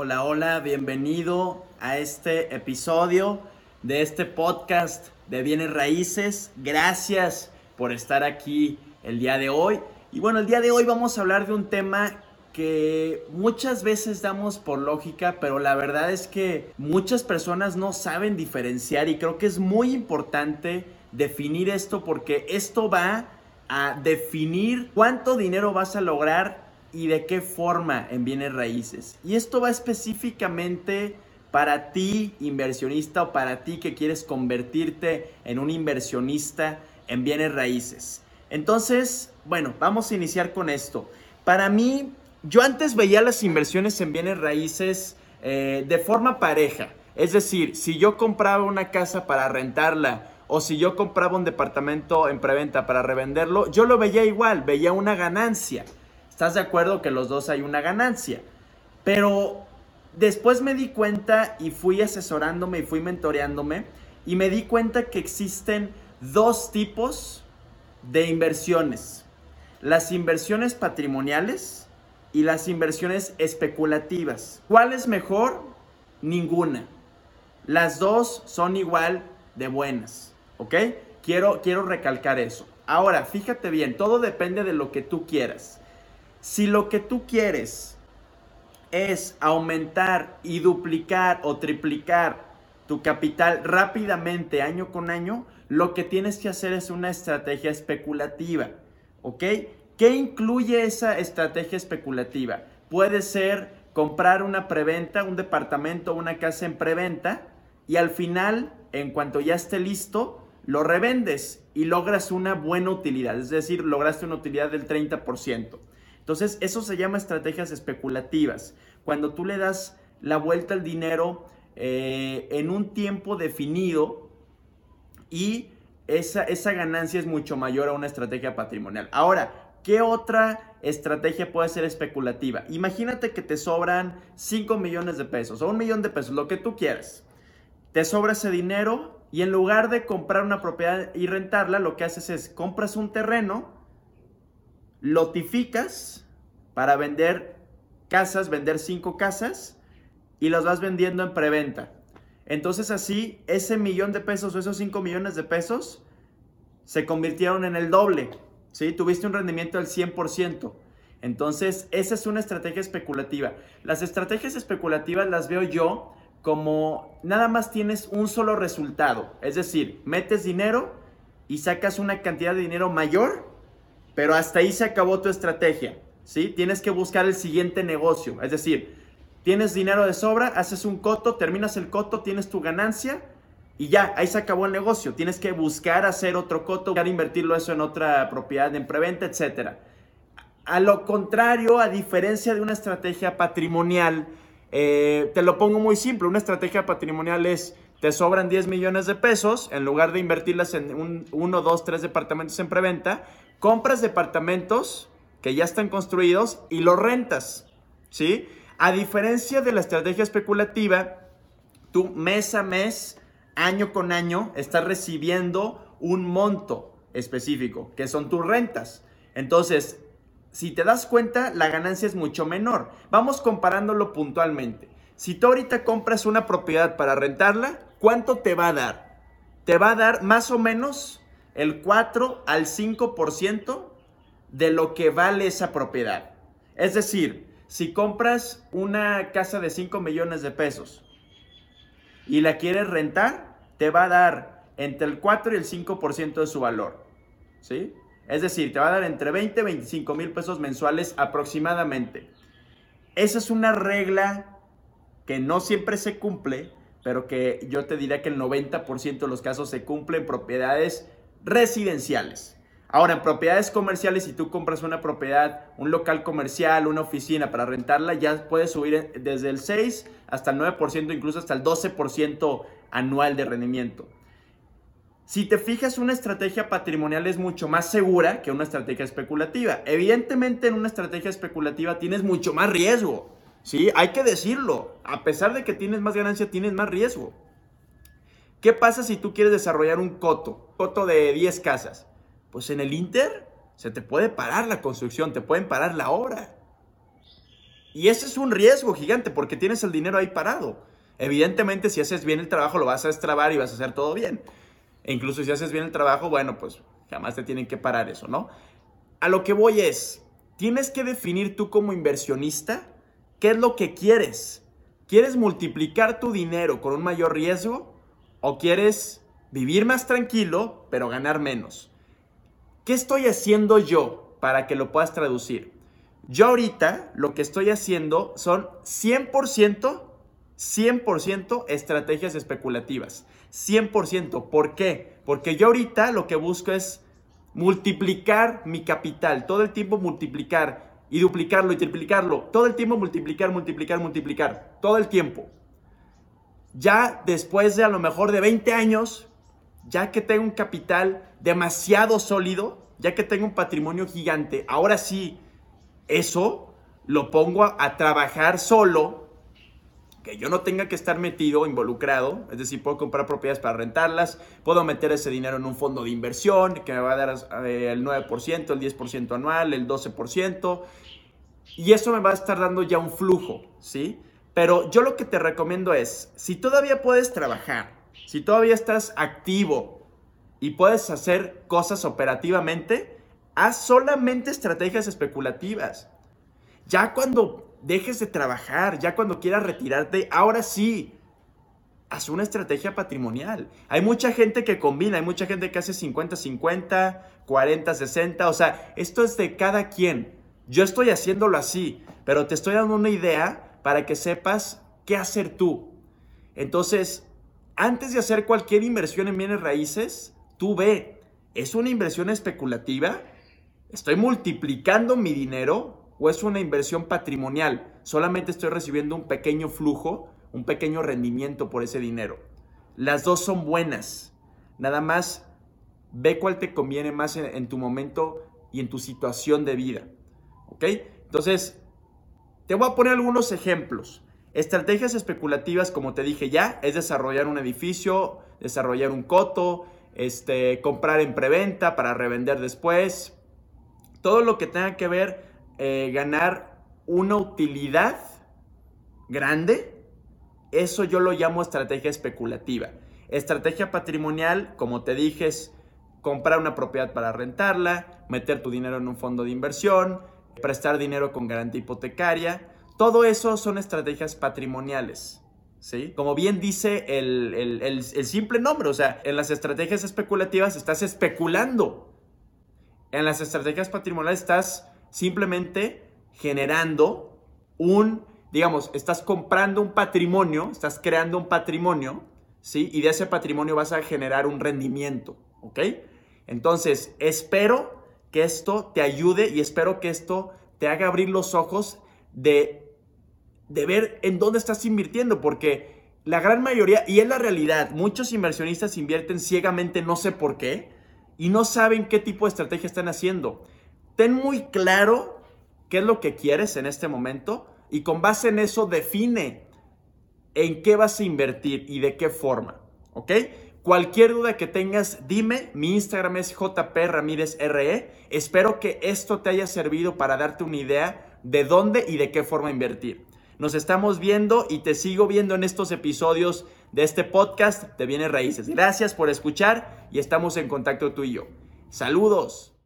Hola, hola, bienvenido a este episodio de este podcast de bienes raíces. Gracias por estar aquí el día de hoy. Y bueno, el día de hoy vamos a hablar de un tema que muchas veces damos por lógica, pero la verdad es que muchas personas no saben diferenciar y creo que es muy importante definir esto porque esto va a definir cuánto dinero vas a lograr y de qué forma en bienes raíces. Y esto va específicamente para ti inversionista o para ti que quieres convertirte en un inversionista en bienes raíces. Entonces, bueno, vamos a iniciar con esto. Para mí, yo antes veía las inversiones en bienes raíces eh, de forma pareja. Es decir, si yo compraba una casa para rentarla o si yo compraba un departamento en preventa para revenderlo, yo lo veía igual, veía una ganancia. ¿Estás de acuerdo que los dos hay una ganancia? Pero después me di cuenta y fui asesorándome y fui mentoreándome y me di cuenta que existen dos tipos de inversiones. Las inversiones patrimoniales y las inversiones especulativas. ¿Cuál es mejor? Ninguna. Las dos son igual de buenas. ¿Ok? Quiero, quiero recalcar eso. Ahora, fíjate bien, todo depende de lo que tú quieras. Si lo que tú quieres es aumentar y duplicar o triplicar tu capital rápidamente año con año, lo que tienes que hacer es una estrategia especulativa. ¿Ok? ¿Qué incluye esa estrategia especulativa? Puede ser comprar una preventa, un departamento o una casa en preventa y al final, en cuanto ya esté listo, lo revendes y logras una buena utilidad, es decir, lograste una utilidad del 30%. Entonces, eso se llama estrategias especulativas. Cuando tú le das la vuelta al dinero eh, en un tiempo definido y esa, esa ganancia es mucho mayor a una estrategia patrimonial. Ahora, ¿qué otra estrategia puede ser especulativa? Imagínate que te sobran 5 millones de pesos o un millón de pesos, lo que tú quieras. Te sobra ese dinero y en lugar de comprar una propiedad y rentarla, lo que haces es compras un terreno, lotificas para vender casas, vender cinco casas y las vas vendiendo en preventa. Entonces así, ese millón de pesos o esos 5 millones de pesos se convirtieron en el doble. ¿sí? Tuviste un rendimiento del 100%. Entonces, esa es una estrategia especulativa. Las estrategias especulativas las veo yo como nada más tienes un solo resultado. Es decir, metes dinero y sacas una cantidad de dinero mayor, pero hasta ahí se acabó tu estrategia. ¿sí? Tienes que buscar el siguiente negocio. Es decir, tienes dinero de sobra, haces un coto, terminas el coto, tienes tu ganancia y ya, ahí se acabó el negocio. Tienes que buscar hacer otro coto, buscar invertirlo eso en otra propiedad en preventa, etc. A lo contrario, a diferencia de una estrategia patrimonial, eh, te lo pongo muy simple, una estrategia patrimonial es, te sobran 10 millones de pesos, en lugar de invertirlas en un, uno, dos, tres departamentos en preventa, compras departamentos que ya están construidos y los rentas, ¿sí? A diferencia de la estrategia especulativa, tú mes a mes, año con año, estás recibiendo un monto específico, que son tus rentas. Entonces, si te das cuenta, la ganancia es mucho menor. Vamos comparándolo puntualmente. Si tú ahorita compras una propiedad para rentarla, ¿cuánto te va a dar? Te va a dar más o menos el 4 al 5% de lo que vale esa propiedad. Es decir, si compras una casa de 5 millones de pesos y la quieres rentar, te va a dar entre el 4 y el 5% de su valor. ¿Sí? Es decir, te va a dar entre 20 y 25 mil pesos mensuales aproximadamente. Esa es una regla que no siempre se cumple, pero que yo te diría que el 90% de los casos se cumple en propiedades residenciales. Ahora, en propiedades comerciales, si tú compras una propiedad, un local comercial, una oficina para rentarla, ya puedes subir desde el 6 hasta el 9%, incluso hasta el 12% anual de rendimiento. Si te fijas, una estrategia patrimonial es mucho más segura que una estrategia especulativa. Evidentemente, en una estrategia especulativa tienes mucho más riesgo. Sí, hay que decirlo. A pesar de que tienes más ganancia, tienes más riesgo. ¿Qué pasa si tú quieres desarrollar un coto? Coto de 10 casas pues en el Inter se te puede parar la construcción, te pueden parar la obra. Y ese es un riesgo gigante porque tienes el dinero ahí parado. Evidentemente, si haces bien el trabajo, lo vas a destrabar y vas a hacer todo bien. E incluso si haces bien el trabajo, bueno, pues jamás te tienen que parar eso, ¿no? A lo que voy es, tienes que definir tú como inversionista qué es lo que quieres. ¿Quieres multiplicar tu dinero con un mayor riesgo o quieres vivir más tranquilo pero ganar menos? ¿Qué estoy haciendo yo para que lo puedas traducir? Yo ahorita lo que estoy haciendo son 100%, 100% estrategias especulativas. 100%. ¿Por qué? Porque yo ahorita lo que busco es multiplicar mi capital, todo el tiempo multiplicar y duplicarlo y triplicarlo, todo el tiempo multiplicar, multiplicar, multiplicar, todo el tiempo. Ya después de a lo mejor de 20 años, ya que tengo un capital demasiado sólido, ya que tengo un patrimonio gigante, ahora sí, eso lo pongo a, trabajar solo que yo no tenga que estar metido, involucrado, es decir, puedo comprar propiedades para rentarlas, puedo meter ese dinero en un fondo de inversión que me va a dar eh, el 9%, el 10% anual, el 12%, y eso me va a estar dando ya un flujo, ¿sí? Pero yo lo que te recomiendo es, si todavía puedes trabajar, si todavía estás activo y puedes hacer cosas operativamente, haz solamente estrategias especulativas. Ya cuando dejes de trabajar, ya cuando quieras retirarte, ahora sí, haz una estrategia patrimonial. Hay mucha gente que combina, hay mucha gente que hace 50-50, 40-60, o sea, esto es de cada quien. Yo estoy haciéndolo así, pero te estoy dando una idea para que sepas qué hacer tú. Entonces, antes de hacer cualquier inversión en bienes raíces, tú ve, ¿es una inversión especulativa? ¿Estoy multiplicando mi dinero? o es una inversión patrimonial. Solamente estoy recibiendo un pequeño flujo, un pequeño rendimiento por ese dinero. Las dos son buenas. Nada más ve cuál te conviene más en, tu momento y en tu situación de vida. ¿Ok? Entonces, te voy a poner algunos ejemplos. Estrategias especulativas, como te dije ya, es desarrollar un edificio, desarrollar un coto, este, comprar en preventa para revender después. Todo lo que tenga que ver eh, ganar una utilidad grande, eso yo lo llamo estrategia especulativa. Estrategia patrimonial, como te dije, es comprar una propiedad para rentarla, meter tu dinero en un fondo de inversión, prestar dinero con garantía hipotecaria. Todo eso son estrategias patrimoniales. ¿Sí? Como bien dice el, el simple nombre, o sea, en las estrategias especulativas estás especulando. En las estrategias patrimoniales estás simplemente generando un, digamos, estás comprando un patrimonio, estás creando un patrimonio, ¿sí? Y de ese patrimonio vas a generar un rendimiento, ¿ok? Entonces, espero que esto te ayude y espero que esto te haga abrir los ojos de, de ver en dónde estás invirtiendo, porque la gran mayoría, y es la realidad, muchos inversionistas invierten ciegamente, no sé por qué, y no saben qué tipo de estrategia están haciendo ten muy claro qué es lo que quieres en este momento y con base en eso define en qué vas a invertir y de qué forma, ¿ok? Cualquier duda que tengas, dime. Mi Instagram es JP Ramírez RE. Espero que esto te haya servido para darte una idea de dónde y de qué forma invertir. Nos estamos viendo y te sigo viendo en estos episodios de este podcast de Bienes Raíces. Gracias por escuchar y estamos en contacto tú y yo. Saludos.